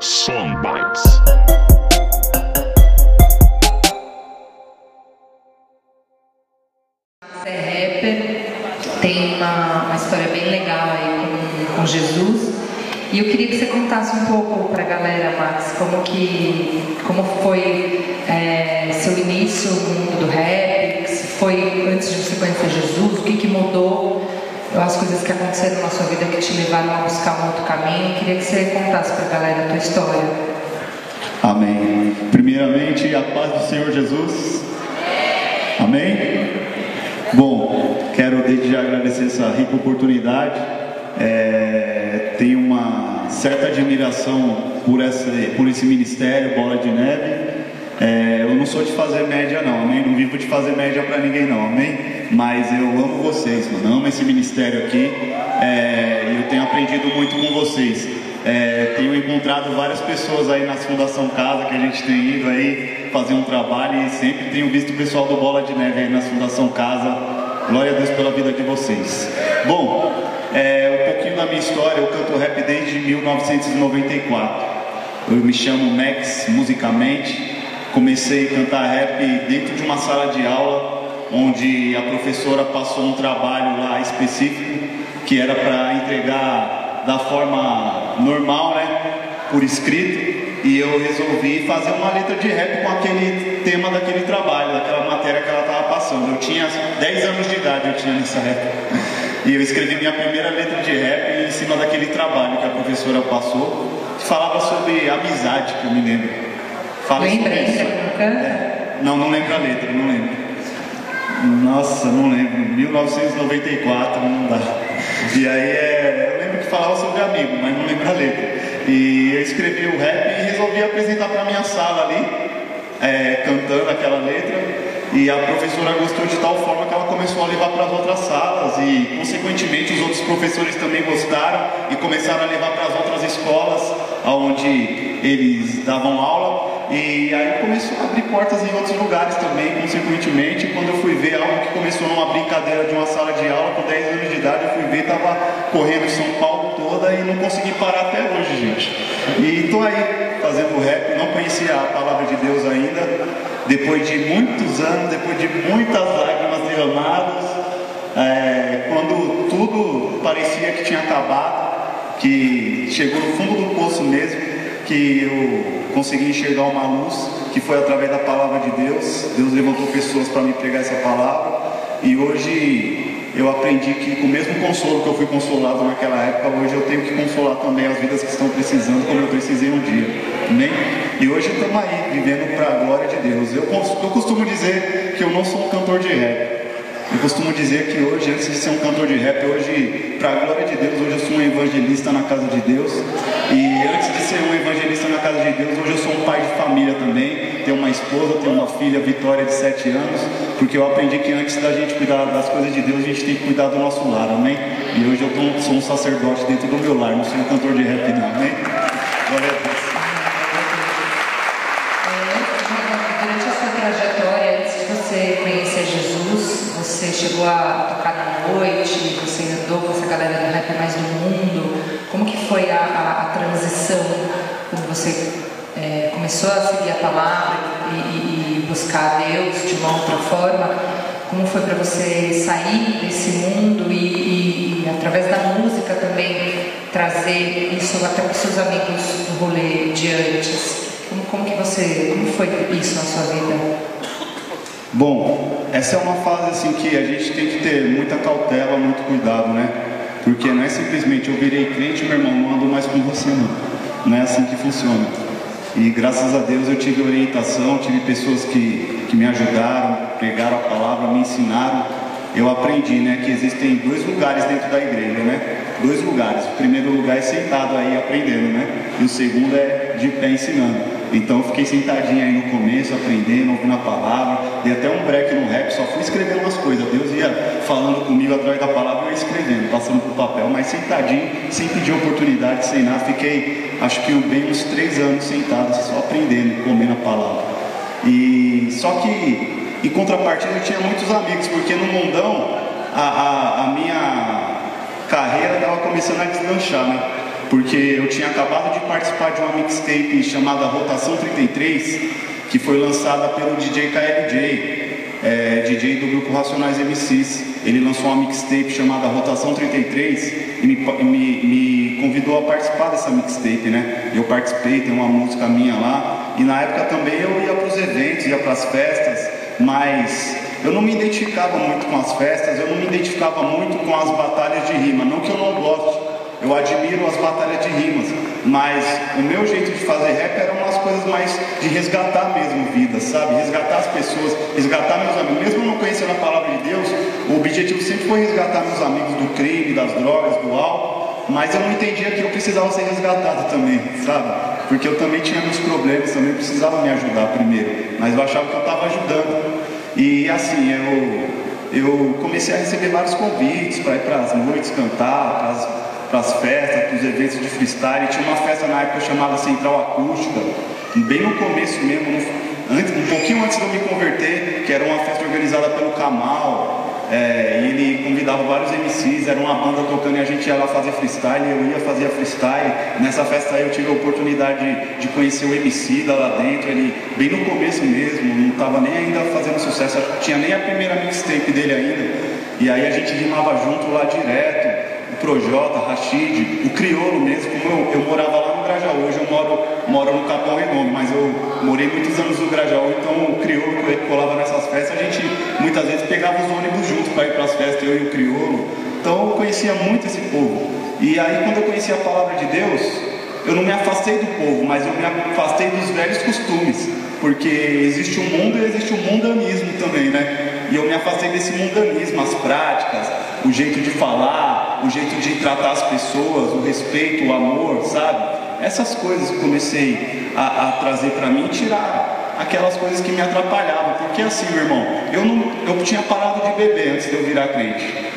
Songbites. É rapper, tem uma, uma história bem legal aí com, com Jesus. E eu queria que você contasse um pouco para a galera, Max, como que como foi é, seu início no mundo do rap, se foi antes de você conhecer Jesus, o que, que mudou, as coisas que aconteceram na sua vida que te levaram a buscar um outro caminho. Eu queria que você contasse para a galera a tua história. Amém. Primeiramente, a paz do Senhor Jesus. Amém? Bom, quero desde já agradecer essa rica oportunidade. É, tenho uma certa admiração por, essa, por esse ministério, Bola de Neve. É, eu não sou de fazer média, não, amém? Não vivo de fazer média para ninguém, não, amém? Mas eu amo vocês, mano. Amo esse ministério aqui. É, e eu tenho aprendido muito com vocês. É, tenho encontrado várias pessoas aí na Fundação Casa que a gente tem ido aí fazer um trabalho e sempre tenho visto o pessoal do Bola de Neve aí na Fundação Casa. Glória a Deus pela vida de vocês. Bom, é, um pouquinho da minha história, eu canto rap desde 1994. Eu me chamo Max musicamente. Comecei a cantar rap dentro de uma sala de aula onde a professora passou um trabalho lá específico que era para entregar da forma normal, né, por escrito, e eu resolvi fazer uma letra de rap com aquele tema daquele trabalho, daquela matéria que ela estava passando. Eu tinha 10 anos de idade, eu tinha nessa época. E eu escrevi minha primeira letra de rap em cima daquele trabalho que a professora passou, que falava sobre amizade, que eu me lembro. Fala Lembra isso. É. Não, não lembro a letra, não lembro. Nossa, não lembro. 1994, não dá. E aí é, eu lembro que falava sobre amigo, mas não lembro a letra. E eu escrevi o rap e resolvi apresentar para minha sala ali, é, cantando aquela letra. E a professora gostou de tal forma que ela começou a levar para as outras salas e, consequentemente, os outros professores também gostaram e começaram a levar para as outras escolas onde eles davam aula. E aí começou a abrir portas em outros lugares também, consequentemente. Quando eu fui ver algo que começou numa brincadeira de uma sala de aula com 10 anos de idade, eu fui ver, estava correndo São Paulo toda e não consegui parar até hoje, gente. E estou aí fazendo rap, não conhecia a palavra de Deus ainda. Depois de muitos anos, depois de muitas lágrimas derramadas, é, quando tudo parecia que tinha acabado, que chegou no fundo do poço mesmo, que eu consegui enxergar uma luz, que foi através da palavra de Deus. Deus levantou pessoas para me pregar essa palavra, e hoje eu aprendi que com o mesmo consolo que eu fui consolado naquela época, hoje eu tenho que consolar também as vidas que estão precisando, como eu precisei um dia. Amém? E hoje estamos aí, vivendo para a glória de Deus. Eu, eu costumo dizer que eu não sou um cantor de rap. Costumo dizer que hoje, antes de ser um cantor de rap, hoje, para a glória de Deus, hoje eu sou um evangelista na casa de Deus. E antes de ser um evangelista na casa de Deus, hoje eu sou um pai de família também. Tenho uma esposa, tenho uma filha, Vitória, de 7 anos. Porque eu aprendi que antes da gente cuidar das coisas de Deus, a gente tem que cuidar do nosso lar, amém? E hoje eu sou um sacerdote dentro do meu lar, não sou um cantor de rap, não, amém? Glória a Deus. Você chegou a tocar na noite, você andou com essa galera do rap mais do mundo. Como que foi a, a, a transição quando você é, começou a seguir a palavra e, e, e buscar Deus de uma outra forma? Como foi para você sair desse mundo e, e, através da música também trazer isso até para os seus amigos do rolê de antes? Como, como que você, como foi isso na sua vida? Bom, essa é uma fase assim que a gente tem que ter muita cautela, muito cuidado, né? Porque não é simplesmente eu virei crente, meu irmão, não ando mais com você não. Não é assim que funciona. E graças a Deus eu tive orientação, tive pessoas que, que me ajudaram, pregaram a palavra, me ensinaram. Eu aprendi, né, que existem dois lugares dentro da igreja, né? Dois lugares. O primeiro lugar é sentado aí aprendendo, né? E o segundo é de pé ensinando. Então eu fiquei sentadinho aí no começo, aprendendo, ouvindo a palavra, dei até um break no rap, só fui escrevendo umas coisas. Deus ia falando comigo através da palavra, eu ia escrevendo, passando pro papel, mas sentadinho, sem pedir oportunidade, sem nada. Fiquei, acho que bem uns três anos sentado, só aprendendo, comendo a palavra. E só que, em contrapartida, eu tinha muitos amigos, porque no mundão, a, a, a minha carreira estava começando a deslanchar, né? Porque eu tinha acabado de participar de uma mixtape chamada Rotação 33, que foi lançada pelo DJ KLJ, é, DJ do grupo Racionais MCs. Ele lançou uma mixtape chamada Rotação 33 e me, me, me convidou a participar dessa mixtape, né? Eu participei, tem uma música minha lá. E na época também eu ia para os eventos, ia para as festas, mas eu não me identificava muito com as festas, eu não me identificava muito com as batalhas de rima. Não que eu não goste, eu admiro as batalhas de rimas, mas o meu jeito de fazer rap era umas coisas mais de resgatar mesmo vidas, sabe? Resgatar as pessoas, resgatar meus amigos. Mesmo não conhecendo a palavra de Deus, o objetivo sempre foi resgatar meus amigos do crime, das drogas, do álcool, mas eu não entendia que eu precisava ser resgatado também, sabe? Porque eu também tinha meus problemas, também precisava me ajudar primeiro, mas eu achava que eu estava ajudando. E assim, eu, eu comecei a receber vários convites para ir para as noites cantar, para as para as festas, para os eventos de freestyle. Tinha uma festa na época chamada Central Acústica, bem no começo mesmo, antes, um pouquinho antes de eu me converter, que era uma festa organizada pelo Kamal. É, e ele convidava vários MCs, era uma banda tocando e a gente ia lá fazer freestyle, eu ia fazer freestyle. Nessa festa aí eu tive a oportunidade de, de conhecer o MC lá dentro, ele bem no começo mesmo, não estava nem ainda fazendo sucesso, acho que tinha nem a primeira mixtape dele ainda. E aí a gente rimava junto lá direto. Projota, Rashid, o Criolo mesmo, como eu, eu morava lá no Grajaú, hoje eu moro, moro no Capão Renome, mas eu morei muitos anos no Grajaú, então o Criolo que colava nessas festas, a gente muitas vezes pegava os ônibus juntos para ir para as festas, eu e o Criolo. Então eu conhecia muito esse povo. E aí quando eu conheci a palavra de Deus, eu não me afastei do povo, mas eu me afastei dos velhos costumes, porque existe o um mundo e existe o um mundanismo também, né? E eu me afastei desse mundanismo, as práticas, o jeito de falar, o jeito de tratar as pessoas, o respeito, o amor, sabe? Essas coisas que comecei a, a trazer para mim tirar aquelas coisas que me atrapalhavam. Porque assim, meu irmão, eu, não, eu tinha parado de beber antes de eu virar crente.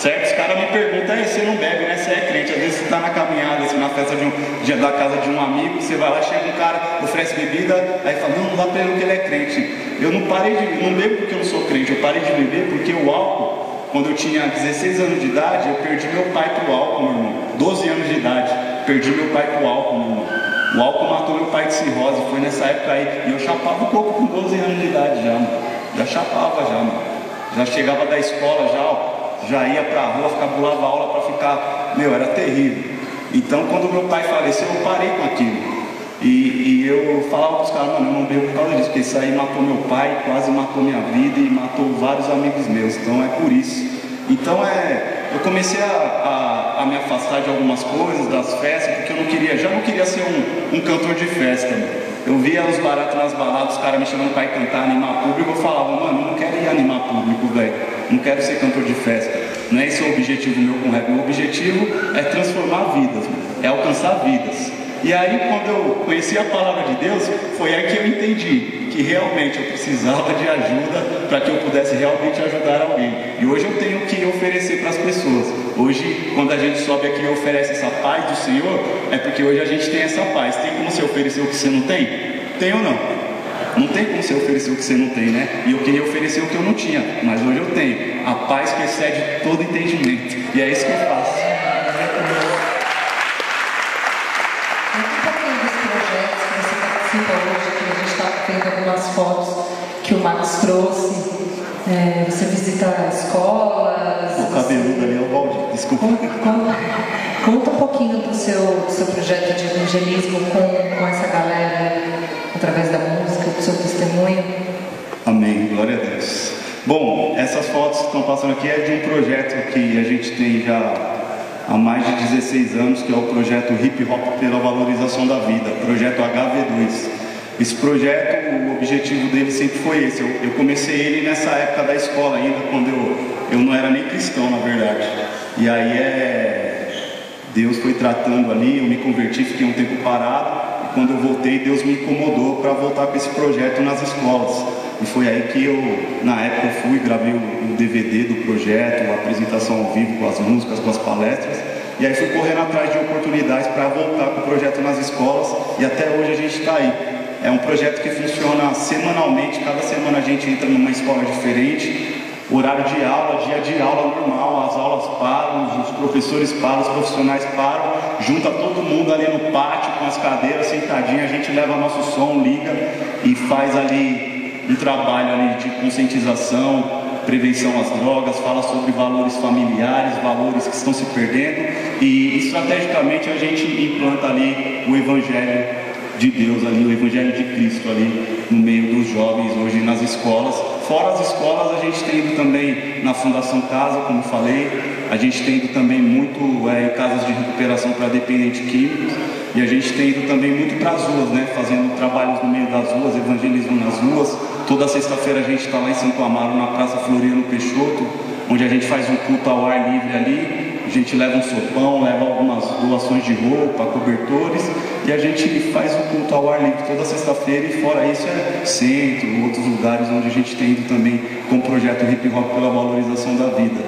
Certo? Os caras me perguntam, aí você não bebe, né? Você é crente. Às vezes você está na caminhada, assim, na festa de um, de, da casa de um amigo, você vai lá, chega um cara, oferece bebida, aí fala, não, não dá pra ele que ele é crente. Eu não parei de não bebo porque eu não sou crente, eu parei de beber porque o álcool quando eu tinha 16 anos de idade, eu perdi meu pai pro álcool, meu irmão. 12 anos de idade, perdi meu pai pro álcool, meu irmão. O álcool matou meu pai de cirrose, foi nessa época aí. E eu chapava um pouco com 12 anos de idade já, mano. Já chapava já, mano. Já chegava da escola já, ó, já ia pra rua, ficava aula para ficar. Meu, era terrível. Então quando meu pai faleceu, eu parei com aquilo. E, e eu falava para os caras, mano, eu não bebo por causa disso, porque isso aí matou meu pai, quase matou minha vida e matou vários amigos meus, então é por isso. Então é, eu comecei a, a, a me afastar de algumas coisas, das festas, porque eu não queria, já não queria ser um, um cantor de festa. Eu via os baratos nas baladas, os caras me chamando para ir cantar, animar público, eu falava, mano, eu não quero ir animar público, velho. Não quero ser cantor de festa. Não é esse o objetivo meu com rap. O objetivo é transformar vidas, é alcançar vidas. E aí, quando eu conheci a palavra de Deus, foi aí que eu entendi que realmente eu precisava de ajuda para que eu pudesse realmente ajudar alguém. E hoje eu tenho que oferecer para as pessoas. Hoje, quando a gente sobe aqui e oferece essa paz do Senhor, é porque hoje a gente tem essa paz. Tem como você oferecer o que você não tem? Tem ou não? Não tem como você oferecer o que você não tem, né? E eu queria oferecer o que eu não tinha, mas hoje eu tenho. A paz que excede todo entendimento. E é isso que eu faço. hoje, que a gente está vendo algumas fotos que o Max trouxe. É, você visita escolas. O cabeludo ali é o Valdir, desculpa. Conta, conta, um pouquinho do seu, do seu projeto de evangelismo com, com essa galera, através da música, do seu testemunho. Amém, glória a Deus. Bom, essas fotos que estão passando aqui é de um projeto que a gente tem já há mais de 16 anos, que é o projeto Hip Hop pela Valorização da Vida, projeto HV2. Esse projeto, o objetivo dele sempre foi esse. Eu, eu, comecei ele nessa época da escola ainda, quando eu, eu não era nem cristão, na verdade. E aí é, Deus foi tratando ali, eu me converti, fiquei um tempo parado. Quando eu voltei, Deus me incomodou para voltar com esse projeto nas escolas. E foi aí que eu, na época, fui, gravei o, DVD do projeto, a apresentação ao vivo com as músicas, com as palestras. E aí fui correndo atrás de oportunidades para voltar com o projeto nas escolas e até hoje a gente está aí. É um projeto que funciona semanalmente, cada semana a gente entra numa escola diferente. Horário de aula, dia de aula normal, as aulas param, os professores param, os profissionais param, junta todo mundo ali no pátio com as cadeiras sentadinhas, a gente leva nosso som, liga e faz ali um trabalho ali de conscientização, prevenção às drogas, fala sobre valores familiares, valores que estão se perdendo e estrategicamente a gente implanta ali o evangelho de Deus ali, o evangelho de Cristo ali no meio dos jovens hoje nas escolas. Fora as escolas, a gente tem ido também na Fundação Casa, como falei, a gente tem ido também muito é, em casas de recuperação para dependentes químicos. E a gente tem ido também muito para as ruas, né, fazendo trabalhos no meio das ruas, evangelismo nas ruas. Toda sexta-feira a gente está lá em Santo Amaro, na Praça Floriano Peixoto, onde a gente faz um culto ao ar livre ali a gente leva um sopão, leva algumas doações de roupa, cobertores e a gente faz o culto ao ar livre toda sexta-feira e fora isso é centro, outros lugares onde a gente tem ido também com o projeto Hip Hop pela valorização da vida.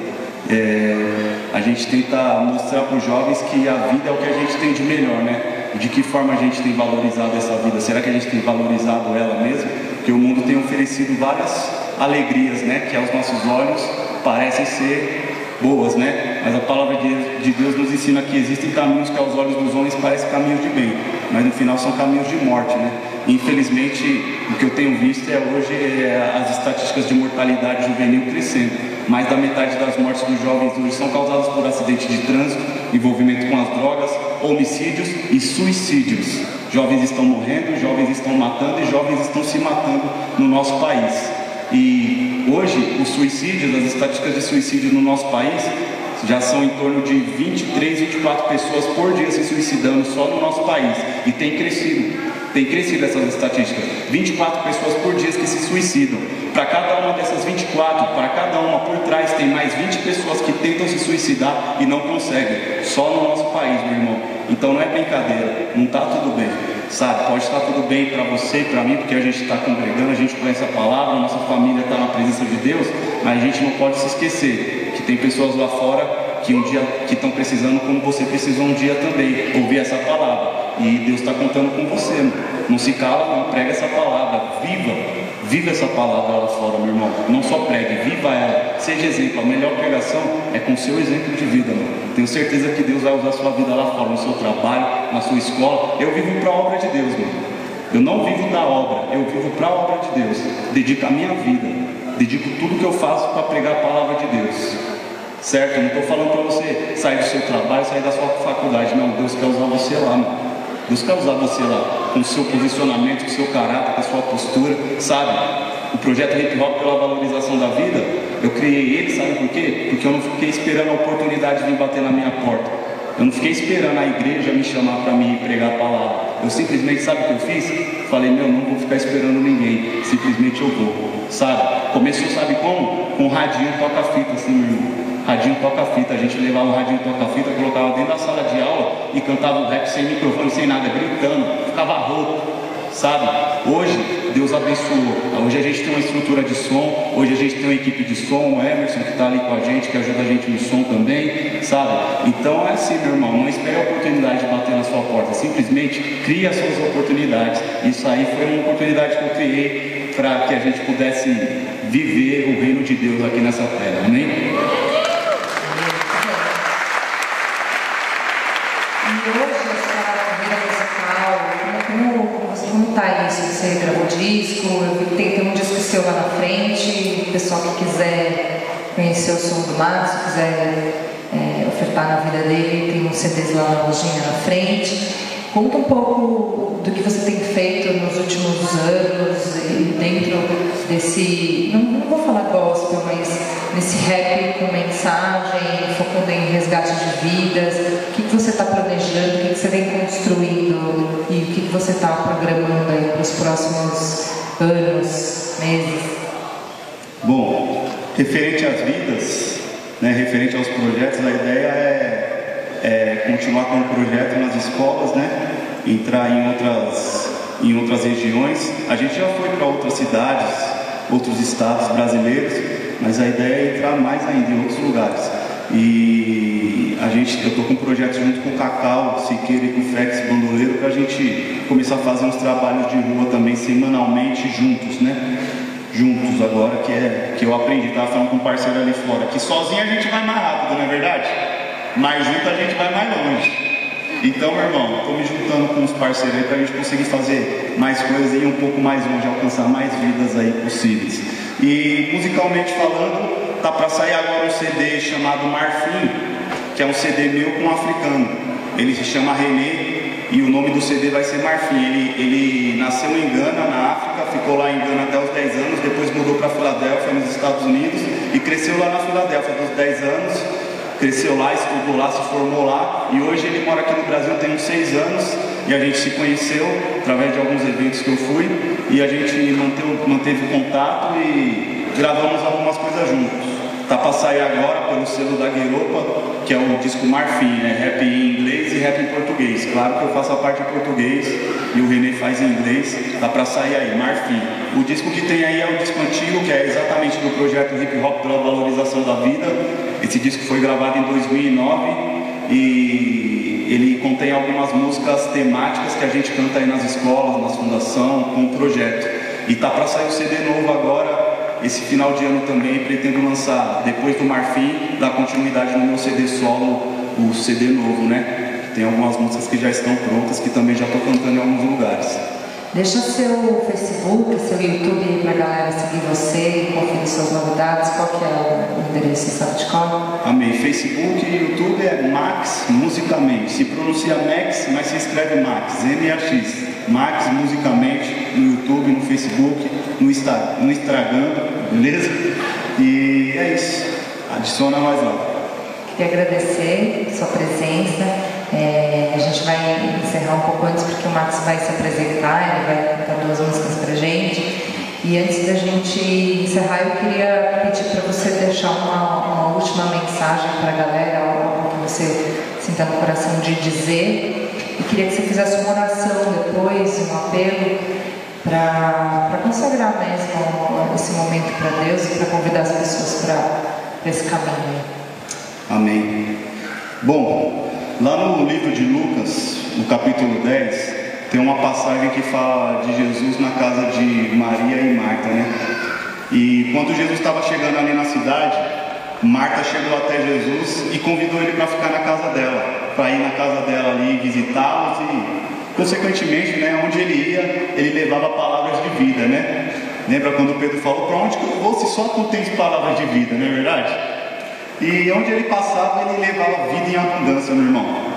É, a gente tenta mostrar para os jovens que a vida é o que a gente tem de melhor, né? De que forma a gente tem valorizado essa vida? Será que a gente tem valorizado ela mesmo? Porque o mundo tem oferecido várias alegrias, né? Que aos nossos olhos parecem ser boas, né? Mas a palavra de Deus nos ensina que existem caminhos que aos olhos dos homens parecem caminhos de bem, mas no final são caminhos de morte, né? Infelizmente, o que eu tenho visto é hoje é as estatísticas de mortalidade juvenil crescendo. Mais da metade das mortes dos jovens hoje são causadas por acidentes de trânsito, envolvimento com as drogas, homicídios e suicídios. Jovens estão morrendo, jovens estão matando e jovens estão se matando no nosso país. E hoje, os suicídios, as estatísticas de suicídio no nosso país já são em torno de 23, 24 pessoas por dia se suicidando só no nosso país. E tem crescido, tem crescido essas estatísticas. 24 pessoas por dia que se suicidam. Para cada dessas 24, para cada uma por trás tem mais 20 pessoas que tentam se suicidar e não conseguem. Só no nosso país, meu irmão. Então não é brincadeira, não está tudo bem sabe? Pode estar tudo bem para você e para mim, porque a gente está congregando, a gente conhece a palavra, a nossa família está na presença de Deus, mas a gente não pode se esquecer que tem pessoas lá fora que um dia que estão precisando, como você precisou um dia também, ouvir essa palavra. E Deus está contando com você, não se cala, não prega essa palavra, viva, viva essa palavra lá fora, meu irmão. Não só pregue, viva ela, seja exemplo. A melhor pregação é com seu exemplo de vida, mano. Tenho certeza que Deus vai usar a sua vida lá fora, no seu trabalho, na sua escola. Eu vivo para a obra de Deus, mano. Eu não vivo da obra, eu vivo para a obra de Deus. Dedico a minha vida, dedico tudo que eu faço para pregar a palavra de Deus. Certo? Eu não estou falando para você sair do seu trabalho, sair da sua faculdade. Não, Deus quer usar você lá, mano. Deus quer usar você lá, com o seu posicionamento, com o seu caráter, postura, sabe? O projeto Hip Hop pela valorização da vida, eu criei ele, sabe por quê? Porque eu não fiquei esperando a oportunidade de vir bater na minha porta. Eu não fiquei esperando a igreja me chamar para mim pregar a palavra. Eu simplesmente, sabe o que eu fiz? Falei, meu, não vou ficar esperando ninguém. Simplesmente eu vou, sabe? Começou, sabe como? Com um radinho toca-fita, assim, meu irmão. Radinho toca-fita, a gente levava o radinho toca-fita, colocava dentro da sala de aula e cantava o rap sem microfone, sem nada, gritando, ficava rouco, sabe? Hoje, Deus abençoou. Hoje a gente tem uma estrutura de som, hoje a gente tem uma equipe de som, o Emerson que está ali com a gente, que ajuda a gente no som também, sabe? Então é assim, meu irmão, não espere a oportunidade de bater na sua porta, simplesmente crie as suas oportunidades. Isso aí foi uma oportunidade que eu criei para que a gente pudesse viver o reino de Deus aqui nessa terra, amém? Tá isso, você gravou disco, tem, tem um disco seu lá na frente, o pessoal que quiser conhecer o som do Max, quiser é, ofertar na vida dele, tem uns CDs lá na lojinha na frente. Conta um pouco do que você tem feito nos últimos anos dentro desse, não, vou falar gospel, mas nesse rap com mensagem, focando em resgate de vidas. O que, você está planejando, o que, que você vem construindo e o que, que você está programando aí para os próximos anos, meses? Bom, referente às vidas, né, referente aos projetos, a ideia é é, continuar com o projeto nas escolas, né? entrar em outras, em outras regiões. A gente já foi para outras cidades, outros estados brasileiros, mas a ideia é entrar mais ainda em outros lugares. E a gente, eu estou com um projeto junto com o Cacau, Siqueira e com o Fex Bandoleiro para a gente começar a fazer uns trabalhos de rua também semanalmente juntos, né? juntos agora, que é que eu aprendi, estava falando com um parceiro ali fora, que sozinho a gente vai mais rápido, não é verdade? Mas junto a gente vai mais longe. Então, meu irmão, estou me juntando com os parceiros aí para a gente conseguir fazer mais coisas e ir um pouco mais longe, alcançar mais vidas aí possíveis. E musicalmente falando, tá para sair agora um CD chamado Marfim, que é um CD meu com um africano. Ele se chama René e o nome do CD vai ser Marfim. Ele, ele nasceu em Gana, na África, ficou lá em Gana até os 10 anos, depois mudou para Filadélfia, nos Estados Unidos, e cresceu lá na Filadélfia dos 10 anos cresceu lá, estudou lá, se formou lá e hoje ele mora aqui no Brasil tem uns seis anos e a gente se conheceu através de alguns eventos que eu fui e a gente manteve, manteve contato e gravamos algumas coisas juntos. Tá para sair agora pelo selo da Gueropa, que é o disco Marfim, né? Rap em inglês e rap em português. Claro que eu faço a parte em português e o René faz em inglês. Tá para sair aí, Marfim. O disco que tem aí é o disco antigo, que é exatamente do projeto Hip Hop pela Valorização da Vida. Esse disco foi gravado em 2009 e ele contém algumas músicas temáticas que a gente canta aí nas escolas, nas fundações, com o projeto. E tá para sair o CD novo agora esse final de ano também pretendo lançar, depois do Marfim, dar continuidade no meu CD solo, o CD novo, né? Tem algumas músicas que já estão prontas, que também já estou cantando em alguns lugares. Deixa seu Facebook, seu YouTube aí pra galera seguir você e conferir suas novidades. Qual que é o endereço, sabe de qual? Amém. Facebook e YouTube é Max Musicamente. Se pronuncia Max, mas se escreve Max, M-A-X. Max Musicamente no YouTube, no Facebook, no, Insta, no Instagram, beleza? E é isso. Adiciona mais lá. Queria agradecer sua presença. É, a gente vai encerrar um pouco antes porque o Max vai se apresentar, ele vai cantar duas músicas pra gente. E antes da gente encerrar, eu queria pedir para você deixar uma, uma última mensagem para a galera, algo que você sinta no coração de dizer. E queria que você fizesse uma oração depois, um apelo para consagrar mesmo esse momento para Deus e para convidar as pessoas para esse caminho. Amém. Bom, lá no livro de Lucas, no capítulo 10, tem uma passagem que fala de Jesus na casa de Maria e Marta, né? E quando Jesus estava chegando ali na cidade, Marta chegou até Jesus e convidou ele para ficar na casa dela, para ir na casa dela ali visitá-los e, consequentemente, né, onde ele ia, ele levava palavras de vida, né? Lembra quando Pedro falou: Para onde que eu vou se só tu tens palavras de vida, não é verdade? E onde ele passava, ele levava vida em abundância, meu irmão.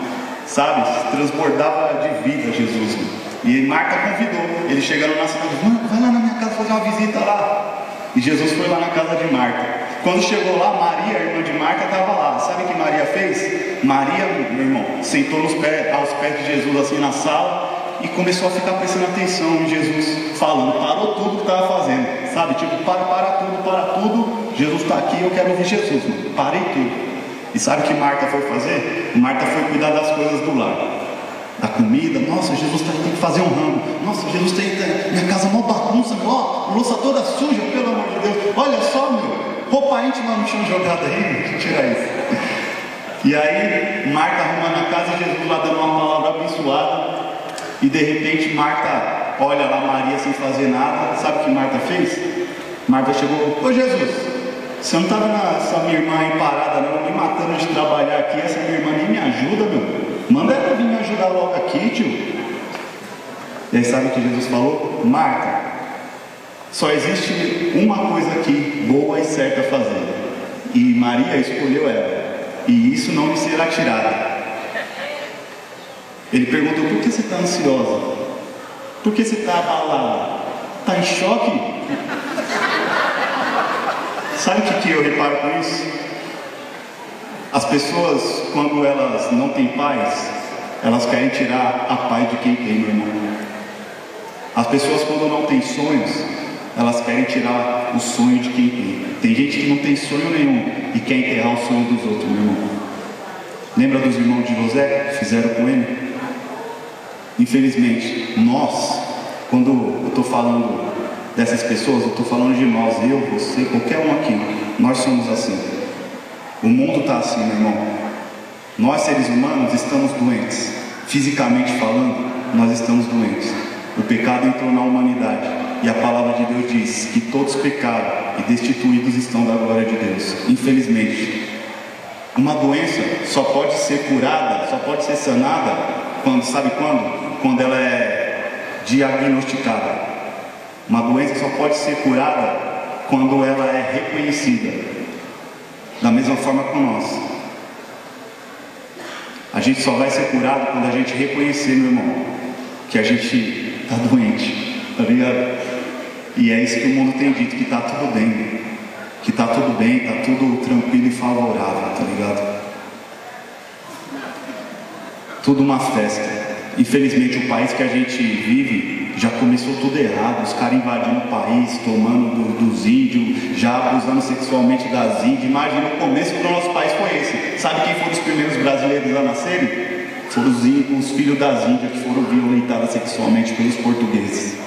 Sabe? Transbordava de vida Jesus. E Marta convidou. Ele chegando na cidade, vai lá na minha casa fazer uma visita lá. E Jesus foi lá na casa de Marta. Quando chegou lá, Maria, irmã de Marta, estava lá. Sabe o que Maria fez? Maria, meu irmão, sentou nos pés, aos pés de Jesus assim na sala e começou a ficar prestando atenção em Jesus falando. Parou tudo que estava fazendo. Sabe? Tipo, para, para tudo, para tudo. Jesus está aqui, eu quero ouvir Jesus. Mano. Parei tudo. E sabe o que Marta foi fazer? Marta foi cuidar das coisas do lar da comida. Nossa, Jesus tá, tem que fazer um ramo. Nossa, Jesus tem. Minha casa é uma bagunça, meu. Ó, louça toda suja, pelo amor de Deus. Olha só, meu. Roupa íntima no chão jogada aí, tirar isso. E aí, Marta arrumando a casa, Jesus lá dando uma palavra abençoada. E de repente, Marta olha lá Maria sem fazer nada. Sabe o que Marta fez? Marta chegou: Ô Jesus, você não está vendo essa minha irmã aí parada, não, me matando de trabalhar aqui. Essa minha irmã nem me ajuda, meu. Manda ela vir me ajudar logo aqui, tio. E aí, sabe o que Jesus falou? Marta, só existe uma coisa aqui boa e certa a fazer. E Maria escolheu ela. E isso não lhe será tirado. Ele perguntou: por que você está ansiosa? Por que você está abalada? Está em choque? Sabe o que, eu reparo com isso? As pessoas, quando elas não têm paz, elas querem tirar a paz de quem tem, meu irmão. As pessoas, quando não têm sonhos, elas querem tirar o sonho de quem tem. Tem gente que não tem sonho nenhum e quer enterrar o sonho dos outros, meu irmão. Lembra dos irmãos de José fizeram com ele? Infelizmente, nós, quando eu estou falando dessas pessoas, eu estou falando de nós, eu, você, qualquer um aqui, nós somos assim. O mundo está assim, meu irmão. Nós, seres humanos, estamos doentes. Fisicamente falando, nós estamos doentes. O pecado entrou na humanidade. E a palavra de Deus diz que todos pecaram e destituídos estão da glória de Deus. Infelizmente, uma doença só pode ser curada, só pode ser sanada quando, sabe quando? Quando ela é diagnosticada. Uma doença só pode ser curada quando ela é reconhecida. Da mesma forma com nós. A gente só vai ser curado quando a gente reconhecer, meu irmão, que a gente está doente, tá ligado? E é isso que o mundo tem dito, que está tudo bem, que está tudo bem, está tudo tranquilo e favorável, tá ligado? Tudo uma festa. Infelizmente o país que a gente vive já começou tudo errado, os caras invadindo o país, tomando do, dos índios, já abusando sexualmente das índias. Imagina o começo do nosso país foi esse. Sabe quem foram os primeiros brasileiros a nascerem? Foram os, os filhos das índias que foram violentados sexualmente pelos portugueses.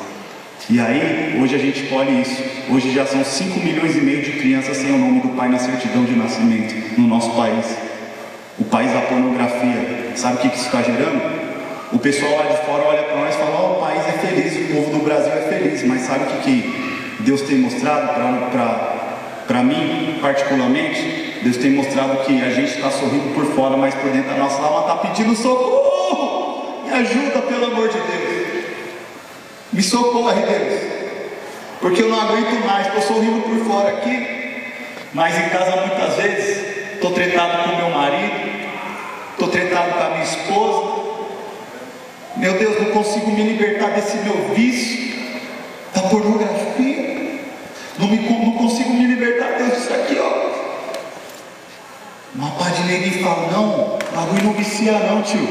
E aí, hoje a gente colhe isso. Hoje já são 5 milhões e meio de crianças sem o nome do pai na certidão de nascimento no nosso país. O país da pornografia. Sabe o que isso está gerando? O pessoal lá de fora olha para nós e fala: oh, o país é feliz, o povo do Brasil é feliz. Mas sabe o que, que Deus tem mostrado para mim, particularmente? Deus tem mostrado que a gente está sorrindo por fora, mas por dentro a nossa alma está pedindo socorro. Me ajuda, pelo amor de Deus. Me socorre, Deus. Porque eu não aguento mais, estou sorrindo por fora aqui, mas em casa muitas vezes estou tretado com meu marido, estou tretado com a minha esposa, meu Deus, não consigo me libertar desse meu vício, da pornografia. Não, me, não consigo me libertar, Deus, disso aqui, ó. Uma pá de neguinho fala, não, bagulho não vicia não, tio.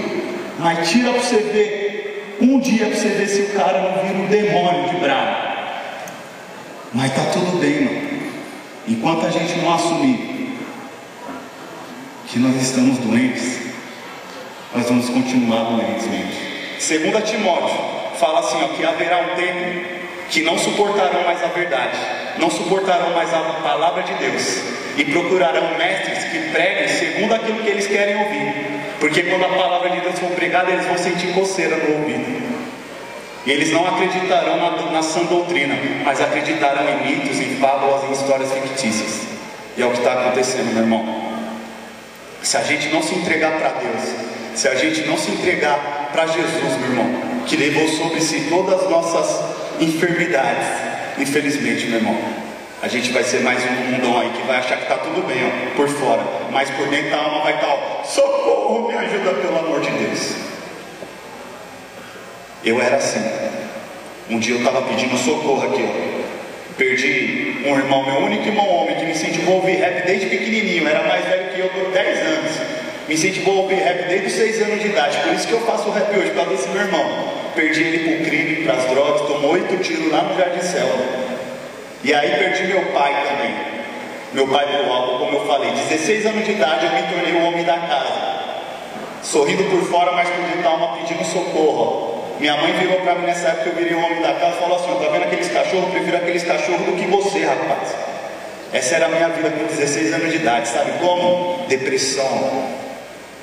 Mas tira para você ver, um dia para você ver se o cara não vira um demônio de bravo. Mas tá tudo bem, mano. Enquanto a gente não assumir que nós estamos doentes, nós vamos continuar doentes, gente. Segunda Timóteo fala assim, ó, que haverá um tempo que não suportarão mais a verdade, não suportarão mais a palavra de Deus e procurarão mestres que preguem segundo aquilo que eles querem ouvir, porque quando a palavra de Deus for pregada, eles vão sentir coceira no ouvido. E eles não acreditarão na, na sã doutrina, mas acreditarão em mitos, em fábulas, em histórias fictícias. E é o que está acontecendo, meu irmão. Se a gente não se entregar para Deus, se a gente não se entregar para Jesus, meu irmão, que levou sobre si todas as nossas enfermidades. Infelizmente, meu irmão, a gente vai ser mais um mundão aí que vai achar que está tudo bem, ó, por fora, mas por dentro a alma vai estar, tá, socorro, me ajuda pelo amor de Deus. Eu era assim. Um dia eu estava pedindo socorro aqui, ó. Perdi um irmão, meu único irmão homem, que me incentivou a ouvir rap desde pequenininho, era mais velho que eu por 10 anos. Me incentivou a ouvir rap desde os 6 anos de idade. Por isso que eu faço rap hoje, por causa desse meu irmão. Perdi ele para o crime, para as drogas, tomou oito tiros lá no Jardim Selva. E aí perdi meu pai também. Meu pai pro álcool, como eu falei. 16 anos de idade eu me tornei o homem da casa. Sorrindo por fora, mas dentro da alma pedindo socorro. Minha mãe virou para mim nessa época, eu virei o homem da casa e falou assim, tá vendo aqueles cachorros? Eu prefiro aqueles cachorros do que você, rapaz. Essa era a minha vida com 16 anos de idade, sabe como? Depressão,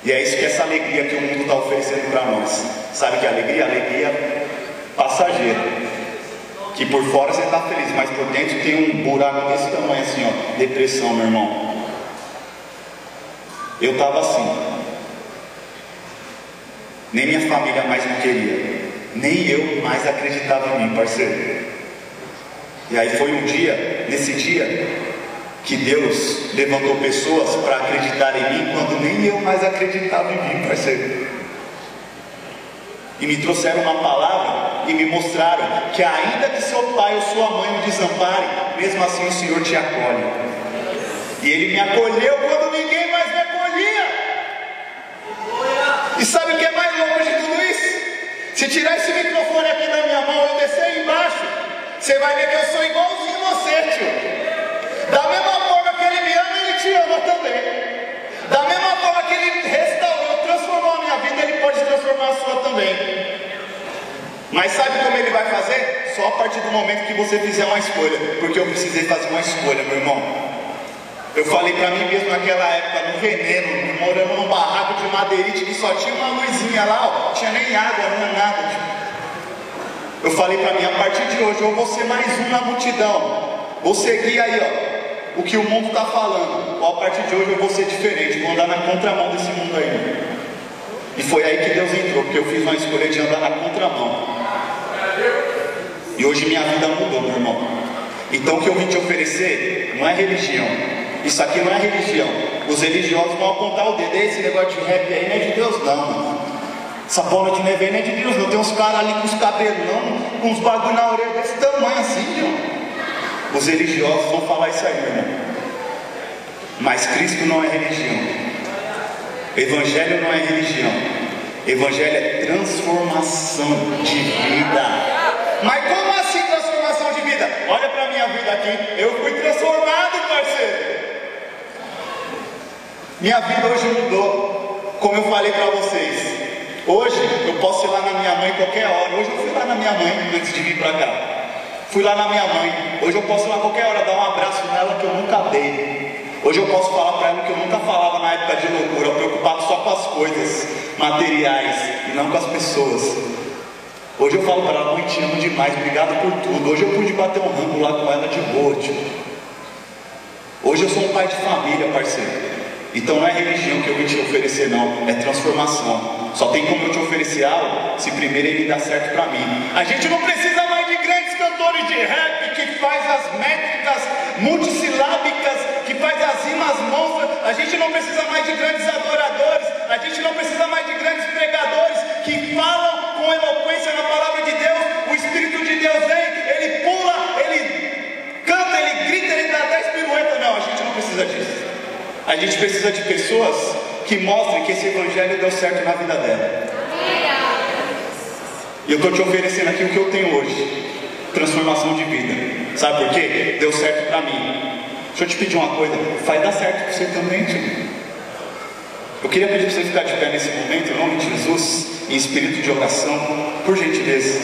e é isso que essa alegria que o mundo está oferecendo para nós. Sabe que alegria? Alegria passageira. Que por fora você está feliz, mas por dentro tem um buraco desse tamanho assim, ó. Depressão, meu irmão. Eu estava assim. Nem minha família mais me queria. Nem eu mais acreditava em mim, parceiro. E aí foi um dia, nesse dia, que Deus levantou pessoas para acreditar em mim quando nem eu mais acreditava em mim, parceiro. E me trouxeram uma palavra e me mostraram que ainda que seu pai ou sua mãe o desamparem, mesmo assim o Senhor te acolhe. E ele me acolheu quando ninguém mais me acolhia. E sabe o que é mais louco de tudo isso? Se tirar esse microfone aqui da minha mão e eu descer embaixo, você vai ver que eu sou igualzinho você, tio. Da mesma te ama também. Da mesma forma que Ele restaurou, transformou a minha vida, Ele pode transformar a sua também. Mas sabe como Ele vai fazer? Só a partir do momento que você fizer uma escolha. Porque eu precisei fazer uma escolha, meu irmão. Eu falei para mim mesmo naquela época, no veneno, morando num barraco de madeirite que só tinha uma luzinha lá, ó, tinha nem água, não tinha nada. Eu falei para mim, a partir de hoje eu vou ser mais um na multidão. Vou seguir aí, ó, o que o mundo está falando. Ou a partir de hoje eu vou ser diferente, vou andar na contramão desse mundo aí. E foi aí que Deus entrou, porque eu fiz uma escolha de andar na contramão. E hoje minha vida mudou, meu irmão. Então o que eu vim te oferecer não é religião. Isso aqui não é religião. Os religiosos vão apontar o dedo. Esse negócio de rap aí não é de Deus, não, mano. Essa bola de neve aí não é de Deus, não. Tem uns caras ali com os cabelos, não, com uns bagulho na orelha desse tamanho assim, meu. Os religiosos vão falar isso aí, irmão. Mas Cristo não é religião. Evangelho não é religião. Evangelho é transformação de vida. Mas como assim transformação de vida? Olha para minha vida aqui. Eu fui transformado, parceiro. Minha vida hoje mudou. Como eu falei para vocês. Hoje eu posso ir lá na minha mãe qualquer hora. Hoje eu fui lá na minha mãe antes de vir para cá. Fui lá na minha mãe. Hoje eu posso ir lá qualquer hora dar um abraço nela que eu nunca dei. Hoje eu posso falar para ela que eu nunca falava na época de loucura, preocupado só com as coisas materiais e não com as pessoas. Hoje eu falo para ela, mãe, te amo demais, obrigado por tudo. Hoje eu pude bater um rango lá com ela de boa, tio. Hoje eu sou um pai de família, parceiro. Então não é religião que eu vim te oferecer, não, é transformação. Só tem como eu te oferecer algo se primeiro ele dá certo para mim. A gente não precisa grandes cantores de rap que faz as métricas multissilábicas, que faz as rimas monstras. A gente não precisa mais de grandes adoradores. A gente não precisa mais de grandes pregadores que falam com eloquência na palavra de Deus. O Espírito de Deus vem, ele pula, ele canta, ele grita, ele dá 10 piruetas. Não, a gente não precisa disso. A gente precisa de pessoas que mostrem que esse evangelho deu certo na vida dela. E eu estou te oferecendo aqui o que eu tenho hoje: transformação de vida. Sabe por quê? Deu certo para mim. Deixa eu te pedir uma coisa: vai dar certo para você também, tio. Eu queria pedir para você ficar de pé nesse momento, em nome de Jesus, em espírito de oração, por gentileza.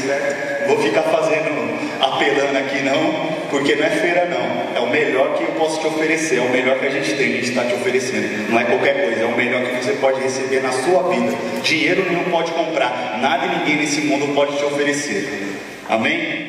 Vou ficar fazendo, apelando aqui não, porque não é feira não. É o melhor que eu posso te oferecer, é o melhor que a gente tem, a gente está te oferecendo. Não é qualquer coisa, é o melhor que você pode receber na sua vida. Dinheiro não pode comprar, nada e ninguém nesse mundo pode te oferecer. Amém?